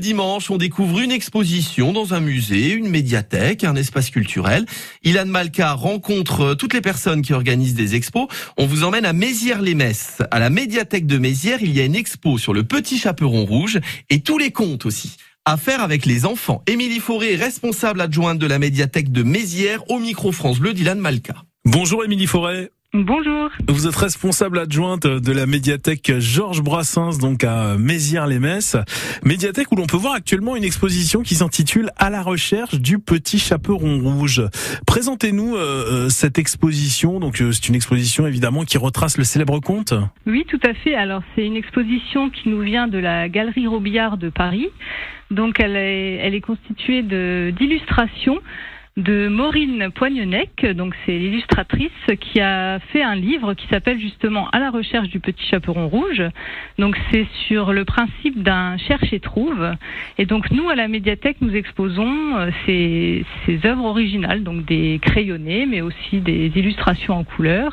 dimanche, on découvre une exposition dans un musée, une médiathèque, un espace culturel. Ilan Malka rencontre toutes les personnes qui organisent des expos. On vous emmène à Mézières-les-Messes. À la médiathèque de Mézières, il y a une expo sur le petit chaperon rouge et tous les contes aussi. À faire avec les enfants. Émilie Fauré, responsable adjointe de la médiathèque de Mézières, au micro France Bleu d'Ilan Malka. Bonjour Émilie Forêt. Bonjour. Vous êtes responsable adjointe de la médiathèque Georges Brassens, donc à Mézières-les-Messes. Médiathèque où l'on peut voir actuellement une exposition qui s'intitule À la recherche du petit chaperon rouge. Présentez-nous euh, euh, cette exposition. Donc euh, c'est une exposition évidemment qui retrace le célèbre conte. Oui, tout à fait. Alors c'est une exposition qui nous vient de la Galerie Robillard de Paris. Donc elle est, elle est constituée de d'illustrations de Maureen Poignenec, donc c'est l'illustratrice qui a fait un livre qui s'appelle justement À la recherche du petit chaperon rouge. Donc c'est sur le principe d'un cherche et trouve. Et donc nous à la médiathèque nous exposons euh, ces, ces œuvres originales, donc des crayonnés, mais aussi des illustrations en couleur.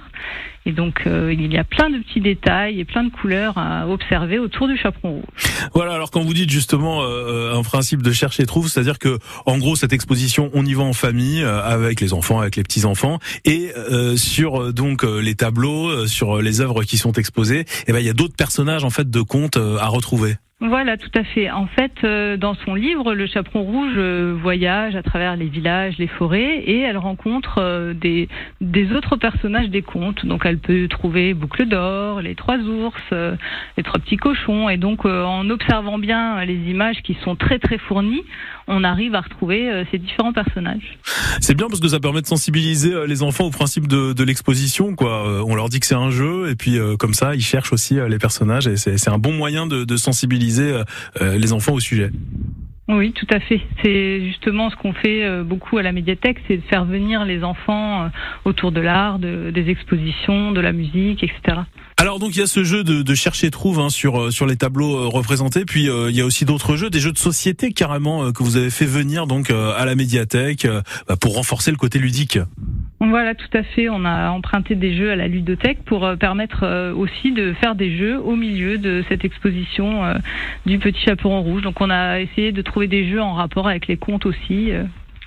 Et donc euh, il y a plein de petits détails et plein de couleurs à observer autour du chaperon rouge. Voilà, alors quand vous dites justement euh, un principe de cherche et trouve, c'est-à-dire que en gros cette exposition, on y va en famille euh, avec les enfants, avec les petits enfants, et sur donc les tableaux, sur les œuvres qui sont exposées, eh ben il y a d'autres personnages en fait de contes à retrouver. Voilà, tout à fait. En fait, euh, dans son livre, le chaperon rouge euh, voyage à travers les villages, les forêts, et elle rencontre euh, des, des autres personnages des contes. Donc, elle peut trouver Boucle d'or, les trois ours, les trois petits cochons, et donc en observant bien les images qui sont très très fournies, on arrive à retrouver ces différents personnages. C'est bien parce que ça permet de sensibiliser les enfants au principe de, de l'exposition. Quoi, on leur dit que c'est un jeu, et puis comme ça, ils cherchent aussi les personnages, et c'est un bon moyen de, de sensibiliser euh, euh, les enfants au sujet. Oui, tout à fait. C'est justement ce qu'on fait euh, beaucoup à la médiathèque, c'est de faire venir les enfants autour de l'art, des expositions, de la musique, etc. Alors donc il y a ce jeu de, de chercher trouve hein, sur sur les tableaux représentés, puis il y a aussi d'autres jeux, des jeux de société carrément que vous avez fait venir donc à la médiathèque bah, pour renforcer le côté ludique. Voilà, tout à fait. On a emprunté des jeux à la ludothèque pour euh, permettre euh, aussi de faire des jeux au milieu de cette exposition euh, du petit chaperon rouge. Donc on a essayé de trouver des jeux en rapport avec les contes aussi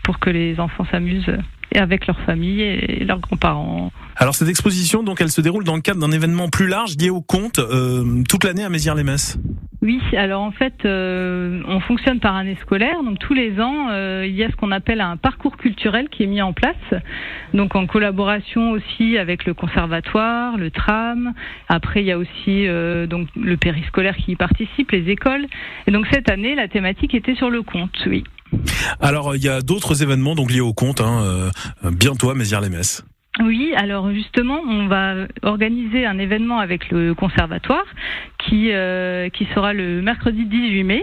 pour que les enfants s'amusent avec leur famille et leurs grands-parents. Alors cette exposition, donc, elle se déroule dans le cadre d'un événement plus large lié au conte toute l'année à Mézières-les-Messes. Oui, alors en fait, euh, on fonctionne par année scolaire. Donc tous les ans, euh, il y a ce qu'on appelle un parcours culturel qui est mis en place. Donc en collaboration aussi avec le conservatoire, le tram. Après, il y a aussi euh, donc le périscolaire qui y participe, les écoles. Et donc cette année, la thématique était sur le conte. Oui. Alors il y a d'autres événements donc liés au conte. Hein, bientôt à Mézières-les-Messes. Oui, alors justement, on va organiser un événement avec le conservatoire qui, euh, qui sera le mercredi 18 mai.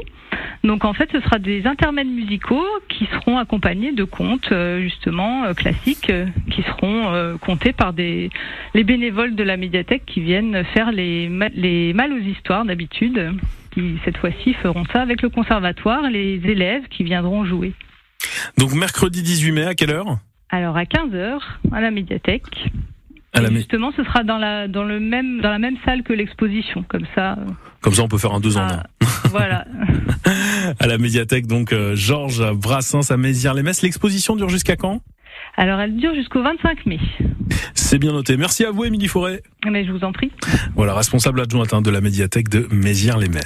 Donc en fait, ce sera des intermèdes musicaux qui seront accompagnés de contes euh, justement euh, classiques qui seront comptés par des les bénévoles de la médiathèque qui viennent faire les les mal aux histoires d'habitude, qui cette fois-ci feront ça avec le conservatoire, les élèves qui viendront jouer. Donc mercredi 18 mai à quelle heure? Alors à 15h à la médiathèque. justement, ce sera dans la dans le même dans la même salle que l'exposition, comme ça. Euh, comme ça, on peut faire un deux en un. voilà. à la médiathèque, donc euh, Georges Brassens à Mézières-les-Messes. L'exposition dure jusqu'à quand? Alors, elle dure jusqu'au 25 mai. C'est bien noté. Merci à vous, Émilie Forêt. Mais je vous en prie. Voilà, responsable adjointe hein, de la médiathèque de Mézières-les-Messes.